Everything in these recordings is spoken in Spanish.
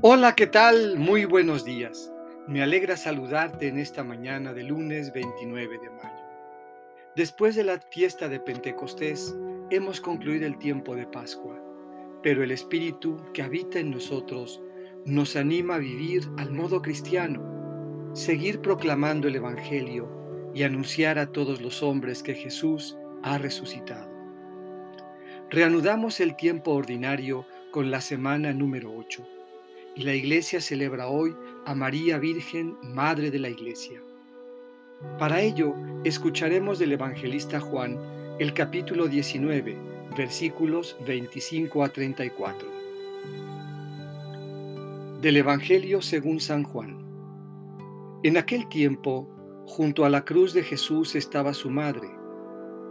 Hola, ¿qué tal? Muy buenos días. Me alegra saludarte en esta mañana de lunes 29 de mayo. Después de la fiesta de Pentecostés, hemos concluido el tiempo de Pascua, pero el Espíritu que habita en nosotros nos anima a vivir al modo cristiano, seguir proclamando el Evangelio y anunciar a todos los hombres que Jesús ha resucitado. Reanudamos el tiempo ordinario con la semana número 8 y la iglesia celebra hoy a María Virgen, Madre de la Iglesia. Para ello, escucharemos del evangelista Juan el capítulo 19, versículos 25 a 34. Del Evangelio según San Juan. En aquel tiempo, junto a la cruz de Jesús estaba su madre,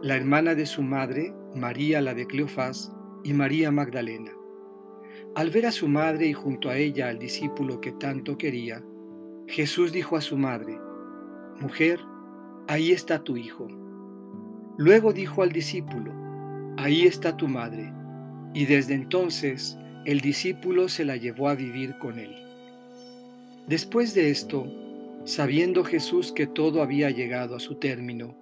la hermana de su madre, María la de Cleofás, y María Magdalena. Al ver a su madre y junto a ella al discípulo que tanto quería, Jesús dijo a su madre, Mujer, ahí está tu hijo. Luego dijo al discípulo, Ahí está tu madre. Y desde entonces el discípulo se la llevó a vivir con él. Después de esto, sabiendo Jesús que todo había llegado a su término,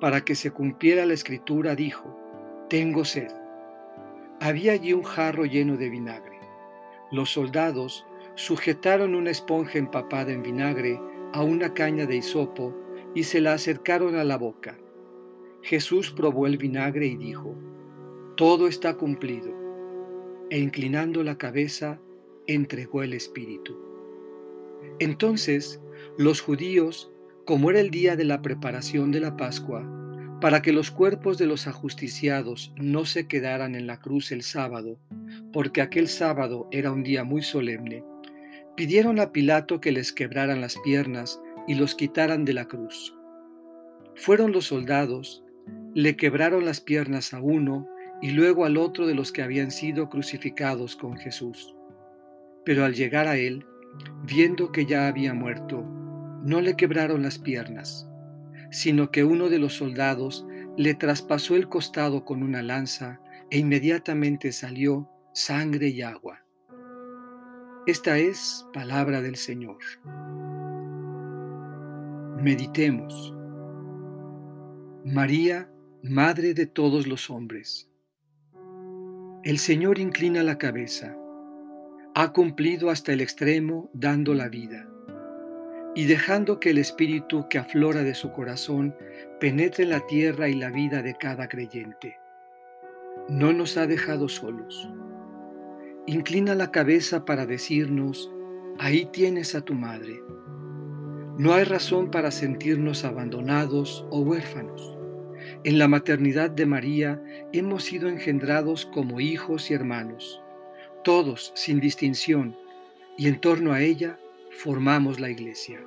para que se cumpliera la escritura, dijo, Tengo sed. Había allí un jarro lleno de vinagre. Los soldados sujetaron una esponja empapada en vinagre a una caña de hisopo y se la acercaron a la boca. Jesús probó el vinagre y dijo, Todo está cumplido. E inclinando la cabeza, entregó el Espíritu. Entonces los judíos, como era el día de la preparación de la Pascua, para que los cuerpos de los ajusticiados no se quedaran en la cruz el sábado, porque aquel sábado era un día muy solemne, pidieron a Pilato que les quebraran las piernas y los quitaran de la cruz. Fueron los soldados, le quebraron las piernas a uno y luego al otro de los que habían sido crucificados con Jesús. Pero al llegar a él, viendo que ya había muerto, no le quebraron las piernas sino que uno de los soldados le traspasó el costado con una lanza e inmediatamente salió sangre y agua. Esta es palabra del Señor. Meditemos. María, Madre de todos los hombres. El Señor inclina la cabeza. Ha cumplido hasta el extremo dando la vida y dejando que el espíritu que aflora de su corazón penetre la tierra y la vida de cada creyente. No nos ha dejado solos. Inclina la cabeza para decirnos, ahí tienes a tu madre. No hay razón para sentirnos abandonados o huérfanos. En la maternidad de María hemos sido engendrados como hijos y hermanos, todos sin distinción, y en torno a ella formamos la iglesia.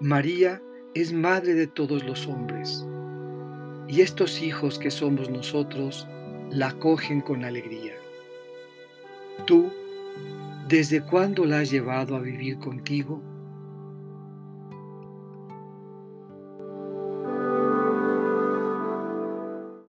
María es madre de todos los hombres y estos hijos que somos nosotros la acogen con alegría. Tú, ¿desde cuándo la has llevado a vivir contigo?